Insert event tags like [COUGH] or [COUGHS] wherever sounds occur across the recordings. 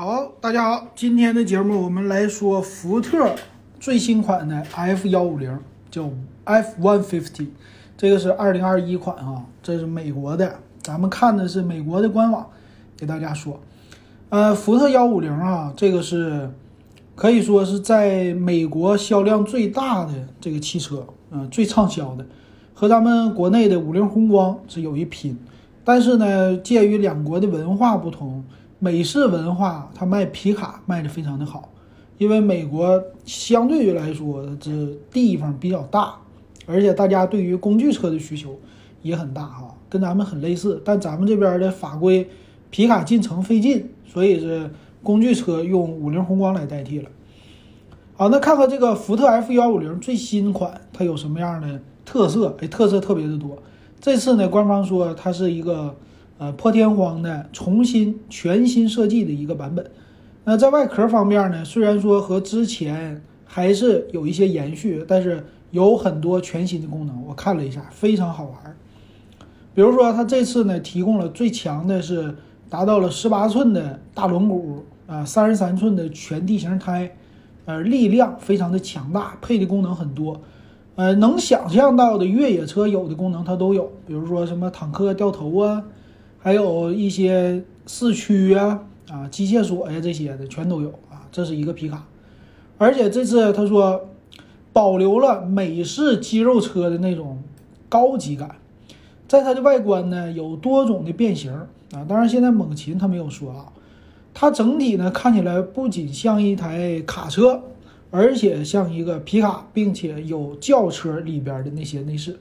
好，大家好，今天的节目我们来说福特最新款的 F 幺五零，叫 F one fifty，这个是二零二一款啊，这是美国的，咱们看的是美国的官网，给大家说，呃，福特幺五零啊，这个是可以说是在美国销量最大的这个汽车，嗯、最畅销的，和咱们国内的五菱宏光是有一拼，但是呢，鉴于两国的文化不同。美式文化，它卖皮卡卖的非常的好，因为美国相对于来说，这地方比较大，而且大家对于工具车的需求也很大哈，跟咱们很类似。但咱们这边的法规，皮卡进城费劲，所以是工具车用五菱宏光来代替了。好，那看看这个福特 F 幺五零最新款，它有什么样的特色？哎，特色特别的多。这次呢，官方说它是一个。呃，破天荒的重新全新设计的一个版本。那在外壳方面呢，虽然说和之前还是有一些延续，但是有很多全新的功能。我看了一下，非常好玩。比如说，它这次呢提供了最强的是达到了十八寸的大轮毂啊，三十三寸的全地形胎，呃，力量非常的强大，配的功能很多。呃，能想象到的越野车有的功能它都有，比如说什么坦克掉头啊。还有一些四驱啊、啊机械锁呀这些的全都有啊，这是一个皮卡，而且这次他说保留了美式肌肉车的那种高级感，在它的外观呢有多种的变形啊，当然现在猛禽他没有说啊，它整体呢看起来不仅像一台卡车，而且像一个皮卡，并且有轿车里边的那些内饰。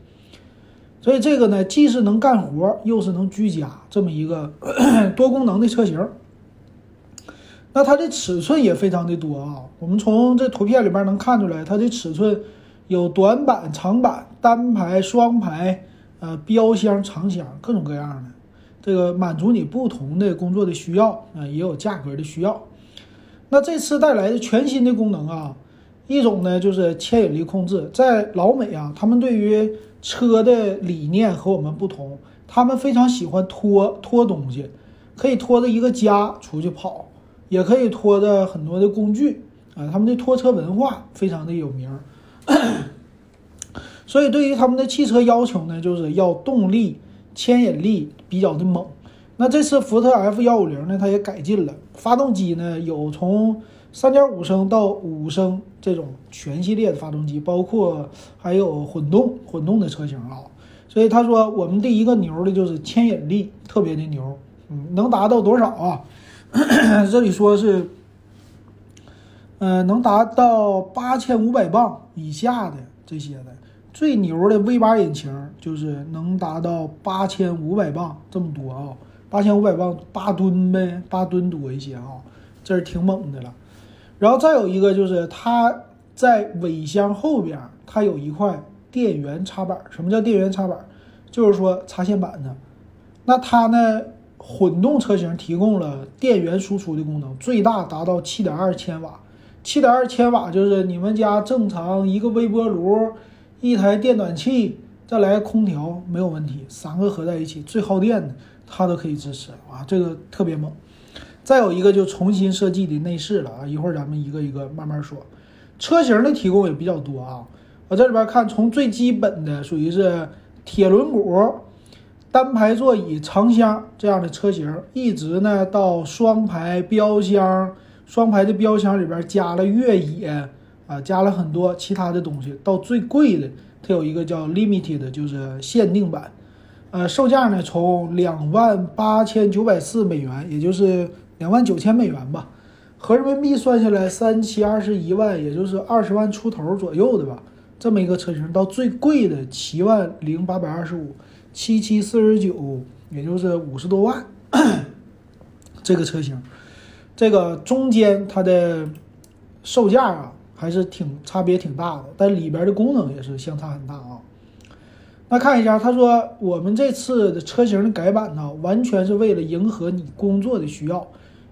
所以这个呢，既是能干活，又是能居家，这么一个 [COUGHS] 多功能的车型。那它的尺寸也非常的多啊。我们从这图片里边能看出来，它的尺寸有短板、长板、单排、双排，呃，标箱、长箱，各种各样的。这个满足你不同的工作的需要啊，也有价格的需要。那这次带来的全新的功能啊，一种呢就是牵引力控制，在老美啊，他们对于车的理念和我们不同，他们非常喜欢拖拖东西，可以拖着一个家出去跑，也可以拖着很多的工具啊。他们的拖车文化非常的有名，所以对于他们的汽车要求呢，就是要动力、牵引力比较的猛。那这次福特 F 幺五零呢，它也改进了发动机呢，有从三点五升到五升这种全系列的发动机，包括还有混动混动的车型啊，所以他说我们第一个牛的就是牵引力特别的牛，嗯，能达到多少啊？[CLEARS THROAT] 这里说是，嗯，能达到八千五百磅以下的这些的，最牛的 V 八引擎就是能达到八千五百磅这么多啊，八千五百磅八吨呗，八吨多一些啊，这是挺猛的了。然后再有一个就是它在尾箱后边，它有一块电源插板。什么叫电源插板？就是说插线板的。那它呢，混动车型提供了电源输出的功能，最大达到七点二千瓦。七点二千瓦就是你们家正常一个微波炉、一台电暖气，再来空调没有问题，三个合在一起最耗电的，它都可以支持啊，这个特别猛。再有一个就重新设计的内饰了啊，一会儿咱们一个一个慢慢说。车型的提供也比较多啊，我这里边看，从最基本的属于是铁轮毂、单排座椅、长箱这样的车型，一直呢到双排标箱，双排的标箱里边加了越野啊，加了很多其他的东西，到最贵的，它有一个叫 Limited，就是限定版，呃，售价呢从两万八千九百四美元，也就是。两万九千美元吧，合人民币算下来三七二十一万，也就是二十万出头左右的吧。这么一个车型，到最贵的七万零八百二十五，七七四十九，也就是五十多万。这个车型，这个中间它的售价啊，还是挺差别挺大的，但里边的功能也是相差很大啊。那看一下，他说我们这次的车型的改版呢，完全是为了迎合你工作的需要。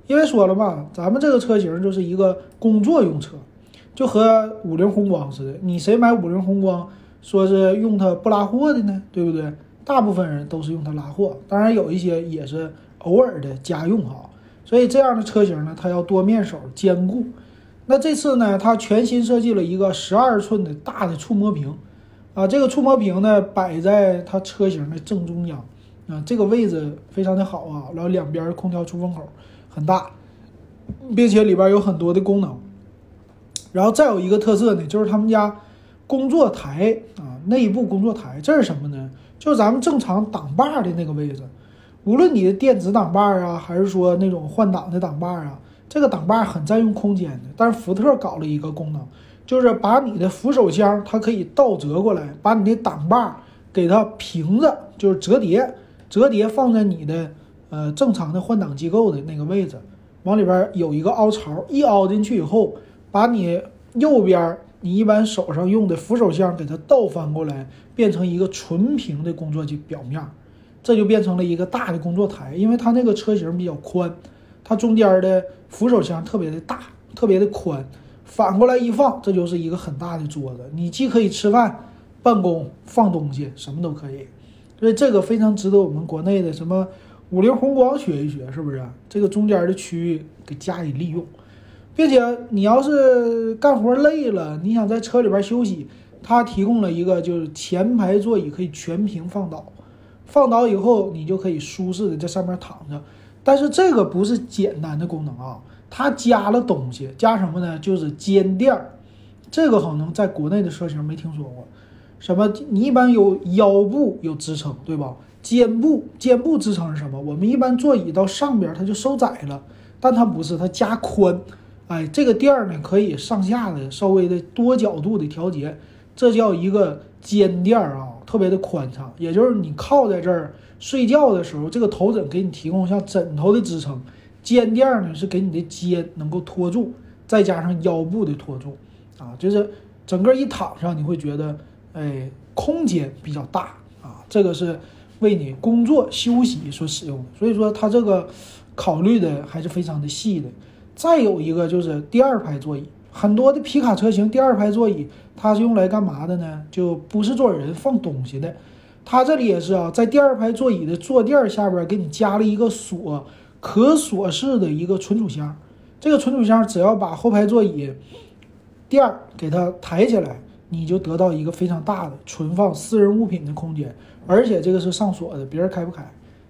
因为说了嘛，咱们这个车型就是一个工作用车，就和五菱宏光似的。你谁买五菱宏光，说是用它不拉货的呢？对不对？大部分人都是用它拉货，当然有一些也是偶尔的家用哈。所以这样的车型呢，它要多面手兼顾。那这次呢，它全新设计了一个十二寸的大的触摸屏，啊，这个触摸屏呢摆在它车型的正中央，啊，这个位置非常的好啊，然后两边空调出风口很大，并且里边有很多的功能。然后再有一个特色呢，就是他们家工作台啊，内部工作台，这是什么呢？就是咱们正常挡把的那个位置。无论你的电子挡把啊，还是说那种换挡的挡把啊，这个挡把很占用空间的。但是福特搞了一个功能，就是把你的扶手箱它可以倒折过来，把你的挡把给它平着，就是折叠，折叠放在你的呃正常的换挡机构的那个位置，往里边有一个凹槽，一凹进去以后，把你右边你一般手上用的扶手箱给它倒翻过来，变成一个纯平的工作机表面。这就变成了一个大的工作台，因为它那个车型比较宽，它中间的扶手箱特别的大，特别的宽，反过来一放，这就是一个很大的桌子，你既可以吃饭、办公、放东西，什么都可以。所以这个非常值得我们国内的什么五菱宏光学一学，是不是？这个中间的区域给加以利用，并且你要是干活累了，你想在车里边休息，它提供了一个就是前排座椅可以全屏放倒。放倒以后，你就可以舒适的在上面躺着。但是这个不是简单的功能啊，它加了东西，加什么呢？就是肩垫儿。这个可能在国内的车型没听说过。什么？你一般有腰部有支撑，对吧？肩部，肩部支撑是什么？我们一般座椅到上边它就收窄了，但它不是，它加宽。哎，这个垫儿呢可以上下的稍微的多角度的调节，这叫一个肩垫儿啊。特别的宽敞，也就是你靠在这儿睡觉的时候，这个头枕给你提供像枕头的支撑，肩垫呢是给你的肩能够托住，再加上腰部的托住，啊，就是整个一躺上你会觉得，哎，空间比较大啊，这个是为你工作休息所使用的，所以说它这个考虑的还是非常的细的。再有一个就是第二排座椅。很多的皮卡车型第二排座椅，它是用来干嘛的呢？就不是坐人放东西的。它这里也是啊，在第二排座椅的坐垫下边给你加了一个锁，可锁式的一个存储箱。这个存储箱只要把后排座椅垫儿给它抬起来，你就得到一个非常大的存放私人物品的空间。而且这个是上锁的，别人开不开？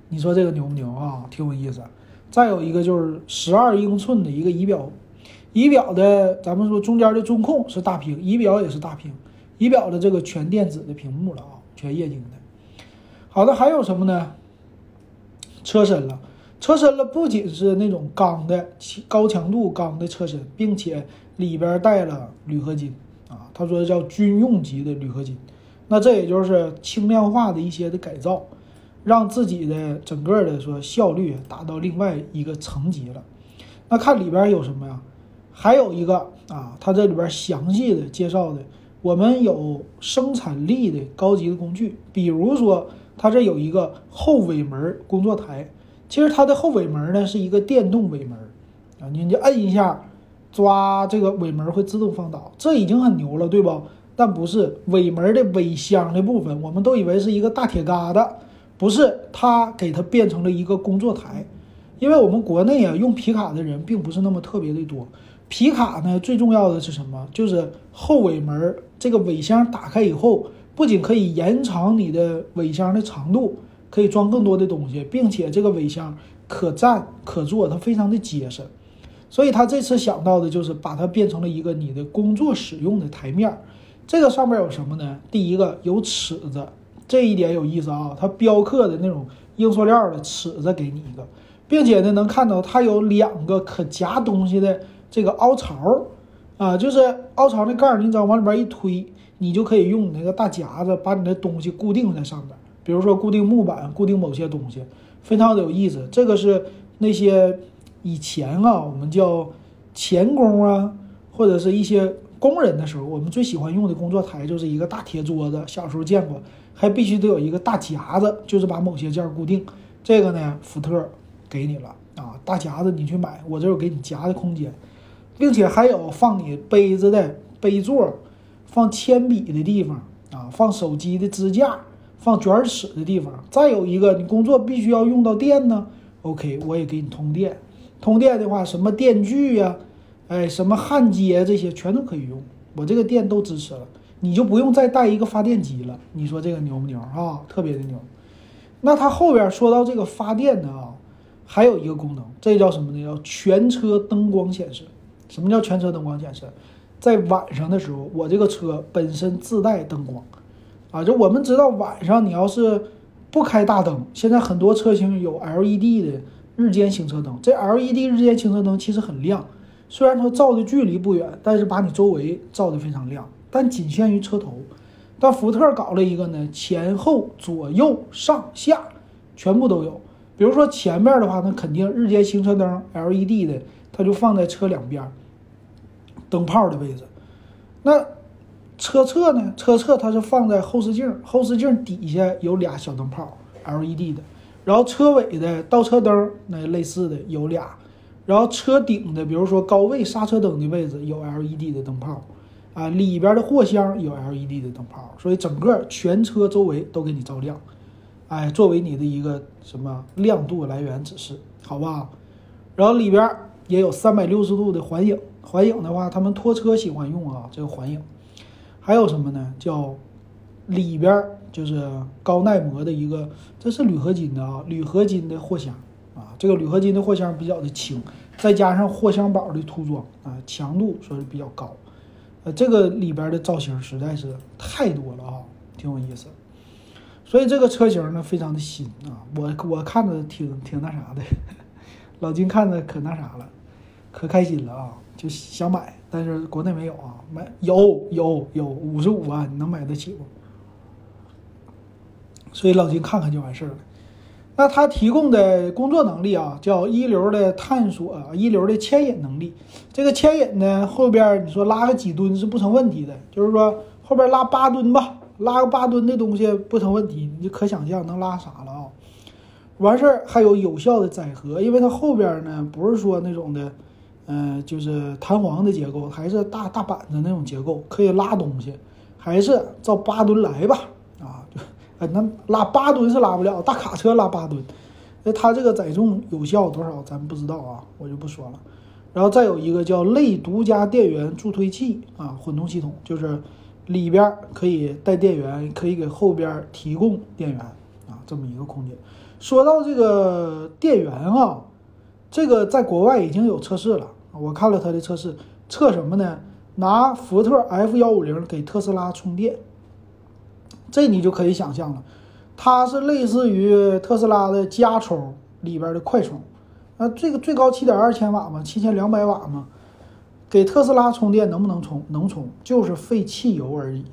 你说这个牛不牛啊？挺有意思。再有一个就是十二英寸的一个仪表。仪表的，咱们说中间的中控是大屏，仪表也是大屏，仪表的这个全电子的屏幕了啊，全液晶的。好的，还有什么呢？车身了，车身了，不仅是那种钢的高强度钢的车身，并且里边带了铝合金啊，他说叫军用级的铝合金，那这也就是轻量化的一些的改造，让自己的整个的说效率达到另外一个层级了。那看里边有什么呀？还有一个啊，它这里边详细的介绍的，我们有生产力的高级的工具，比如说它这有一个后尾门工作台，其实它的后尾门呢是一个电动尾门，啊，你就摁一下，抓这个尾门会自动放倒，这已经很牛了，对不？但不是尾门的尾箱的部分，我们都以为是一个大铁疙瘩，不是，它给它变成了一个工作台，因为我们国内啊用皮卡的人并不是那么特别的多。皮卡呢，最重要的是什么？就是后尾门这个尾箱打开以后，不仅可以延长你的尾箱的长度，可以装更多的东西，并且这个尾箱可站可坐，它非常的结实。所以他这次想到的就是把它变成了一个你的工作使用的台面。这个上面有什么呢？第一个有尺子，这一点有意思啊，它雕刻的那种硬塑料的尺子给你一个，并且呢能看到它有两个可夹东西的。这个凹槽，啊，就是凹槽那盖儿，你只要往里边一推，你就可以用你那个大夹子把你的东西固定在上边。比如说固定木板，固定某些东西，非常的有意思。这个是那些以前啊，我们叫钳工啊，或者是一些工人的时候，我们最喜欢用的工作台就是一个大铁桌子。小时候见过，还必须得有一个大夹子，就是把某些件固定。这个呢，福特给你了啊，大夹子你去买，我这有给你夹的空间。并且还有放你杯子的杯座，放铅笔的地方啊，放手机的支架，放卷尺的地方。再有一个，你工作必须要用到电呢，OK，我也给你通电。通电的话，什么电锯呀，哎，什么焊接这些全都可以用，我这个电都支持了，你就不用再带一个发电机了。你说这个牛不牛啊？特别的牛。那它后边说到这个发电的啊，还有一个功能，这叫什么呢？叫全车灯光显示。什么叫全车灯光显示？在晚上的时候，我这个车本身自带灯光，啊，就我们知道晚上你要是不开大灯，现在很多车型有 LED 的日间行车灯，这 LED 日间行车灯其实很亮，虽然说照的距离不远，但是把你周围照的非常亮，但仅限于车头。但福特搞了一个呢，前后左右上下全部都有。比如说前面的话，那肯定日间行车灯 LED 的，它就放在车两边。灯泡的位置，那车侧呢？车侧它是放在后视镜，后视镜底下有俩小灯泡，LED 的。然后车尾的倒车灯那类似的有俩，然后车顶的，比如说高位刹车灯的位置有 LED 的灯泡，啊，里边的货箱有 LED 的灯泡，所以整个全车周围都给你照亮，哎，作为你的一个什么亮度来源指示，好吧？然后里边也有三百六十度的环影。环影的话，他们拖车喜欢用啊，这个环影。还有什么呢？叫里边就是高耐磨的一个，这是铝合金的啊，铝合金的货箱啊，这个铝合金的货箱比较的轻，再加上货箱宝的涂装啊，强度说是比较高。呃，这个里边的造型实在是太多了啊，挺有意思。所以这个车型呢，非常的新啊，我我看着挺挺那啥的，[LAUGHS] 老金看着可那啥了，可开心了啊。就想买，但是国内没有啊，买有有有五十五万，你能买得起不？所以老金看看就完事儿了。那他提供的工作能力啊，叫一流的探索，一流的牵引能力。这个牵引呢，后边你说拉个几吨是不成问题的，就是说后边拉八吨吧，拉个八吨的东西不成问题，你就可想象能拉啥了啊？完事儿还有有效的载荷，因为它后边呢不是说那种的。嗯，就是弹簧的结构，还是大大板子那种结构，可以拉东西，还是照八吨来吧？啊，就哎，那拉八吨是拉不了，大卡车拉八吨，那它这个载重有效多少，咱不知道啊，我就不说了。然后再有一个叫类独家电源助推器啊，混动系统，就是里边可以带电源，可以给后边提供电源啊，这么一个空间。说到这个电源啊，这个在国外已经有测试了。我看了它的测试，测什么呢？拿福特 F 幺五零给特斯拉充电，这你就可以想象了，它是类似于特斯拉的加充里边的快充，那这个最高七点二千瓦嘛，七千两百瓦嘛，给特斯拉充电能不能充？能充，就是费汽油而已。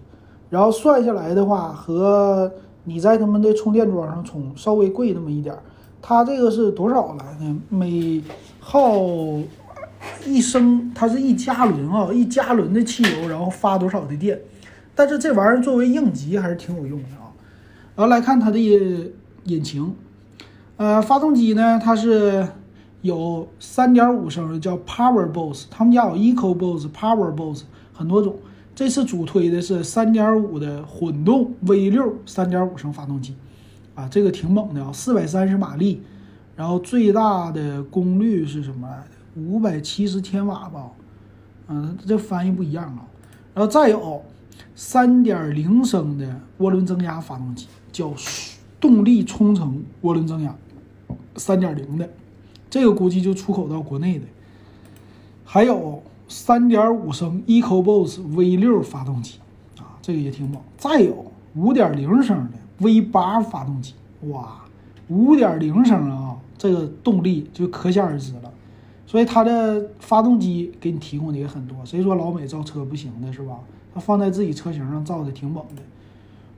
然后算下来的话，和你在他们的充电桩上充稍微贵那么一点儿。它这个是多少来呢？每耗。一升它是一加仑啊，一加仑的汽油，然后发多少的电？但是这玩意儿作为应急还是挺有用的啊。然后来看它的引擎，呃，发动机呢，它是有三点五升的叫 Power Boss，他们家有 Eco Boss、Power Boss 很多种。这次主推的是三点五的混动 V 六三点五升发动机，啊，这个挺猛的啊，四百三十马力，然后最大的功率是什么来着？五百七十千瓦吧，嗯，这翻译不一样啊。然后再有三点零升的涡轮增压发动机，叫动力冲程涡轮增压，三点零的，这个估计就出口到国内的。还有三点五升 EcoBoost V 六发动机，啊，这个也挺猛。再有五点零升的 V 八发动机，哇，五点零升啊，这个动力就可想而知了。所以它的发动机给你提供的也很多，谁说老美造车不行的，是吧？它放在自己车型上造的挺猛的，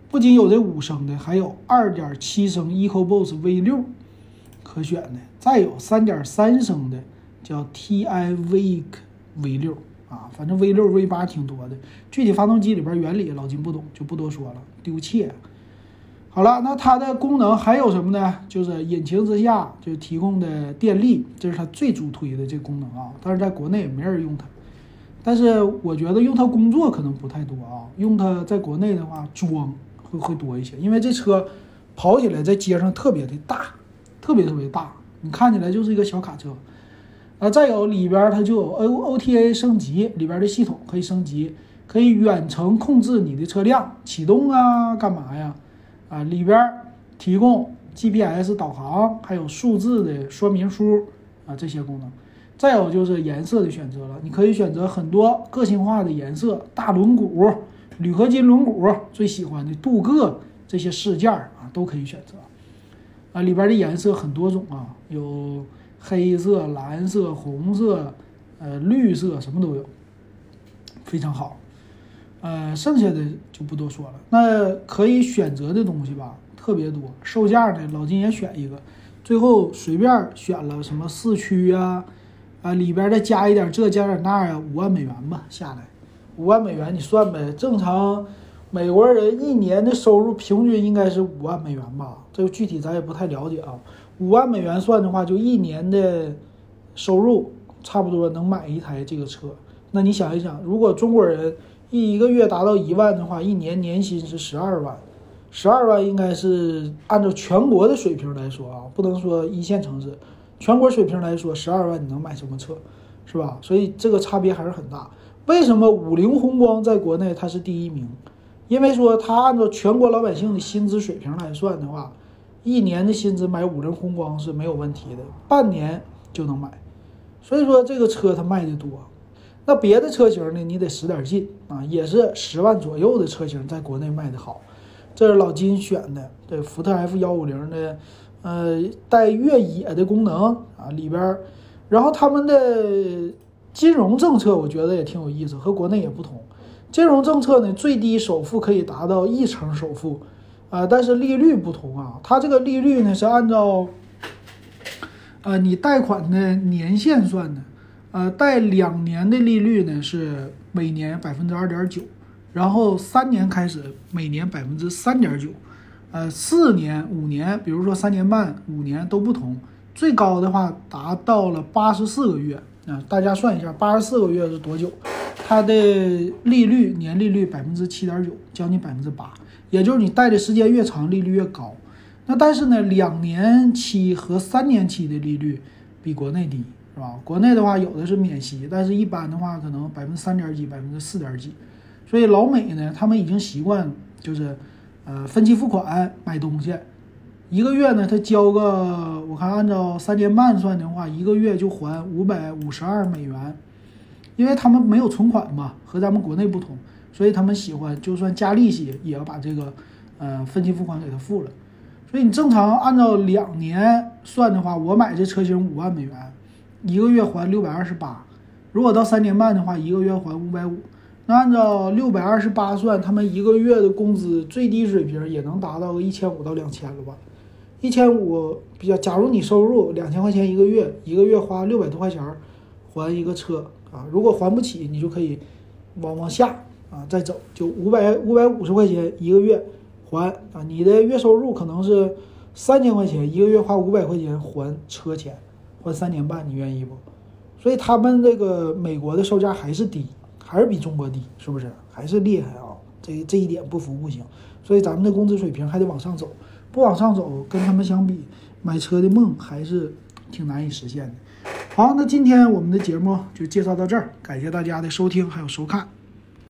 不仅有这五升的，还有二点七升 EcoBoost V 六可选的，再有三点三升的叫 TiVic V 六啊，反正 V 六 V 八挺多的，具体发动机里边原理老金不懂，就不多说了，丢切。好了，那它的功能还有什么呢？就是引擎之下就提供的电力，这是它最主推的这功能啊。但是在国内也没人用它，但是我觉得用它工作可能不太多啊。用它在国内的话，装会会多一些，因为这车跑起来在街上特别的大，特别特别大，你看起来就是一个小卡车。啊，再有里边它就有 O OTA 升级，里边的系统可以升级，可以远程控制你的车辆启动啊，干嘛呀？啊，里边提供 GPS 导航，还有数字的说明书啊，这些功能。再有就是颜色的选择了，你可以选择很多个性化的颜色，大轮毂、铝合金轮毂，最喜欢的镀铬这些饰件啊，都可以选择。啊，里边的颜色很多种啊，有黑色、蓝色、红色，呃，绿色什么都有，非常好。呃，剩下的就不多说了。那可以选择的东西吧，特别多。售价呢，老金也选一个，最后随便选了什么四驱啊，啊，里边再加一点这加点那呀，五万美元吧，下来，五万美元你算呗，正常。美国人一年的收入平均应该是五万美元吧？这个具体咱也不太了解啊。五万美元算的话，就一年的收入差不多能买一台这个车。那你想一想，如果中国人一一个月达到一万的话，一年年薪是十二万，十二万应该是按照全国的水平来说啊，不能说一线城市，全国水平来说，十二万你能买什么车，是吧？所以这个差别还是很大。为什么五菱宏光在国内它是第一名？因为说它按照全国老百姓的薪资水平来算的话，一年的薪资买五菱宏光是没有问题的，半年就能买。所以说这个车它卖的多。那别的车型呢，你得使点劲啊，也是十万左右的车型在国内卖的好。这是老金选的，对，福特 F 幺五零的，呃，带越野的功能啊，里边，然后他们的金融政策我觉得也挺有意思，和国内也不同。金融政策呢，最低首付可以达到一成首付，啊，但是利率不同啊，它这个利率呢是按照，呃，你贷款的年限算的，呃，贷两年的利率呢是每年百分之二点九，然后三年开始每年百分之三点九，呃，四年、五年，比如说三年半、五年都不同，最高的话达到了八十四个月，啊，大家算一下，八十四个月是多久？它的利率年利率百分之七点九，将近百分之八，也就是你贷的时间越长，利率越高。那但是呢，两年期和三年期的利率比国内低，是吧？国内的话有的是免息，但是一般的话可能百分之三点几，百分之四点几。所以老美呢，他们已经习惯就是，呃，分期付款买东西，一个月呢他交个，我看按照三年半算的话，一个月就还五百五十二美元。因为他们没有存款嘛，和咱们国内不同，所以他们喜欢就算加利息也要把这个，呃，分期付款给他付了。所以你正常按照两年算的话，我买这车型五万美元，一个月还六百二十八。如果到三年半的话，一个月还五百五。那按照六百二十八算，他们一个月的工资最低水平也能达到个一千五到两千了吧？一千五比较，假如你收入两千块钱一个月，一个月花六百多块钱还一个车。啊，如果还不起，你就可以往往下啊再走，就五百五百五十块钱一个月还啊。你的月收入可能是三千块钱，一个月花五百块钱还车钱，或三年半，你愿意不？所以他们这个美国的售价还是低，还是比中国低，是不是？还是厉害啊！这这一点不服不行。所以咱们的工资水平还得往上走，不往上走，跟他们相比，买车的梦还是挺难以实现的。好，那今天我们的节目就介绍到这儿，感谢大家的收听还有收看。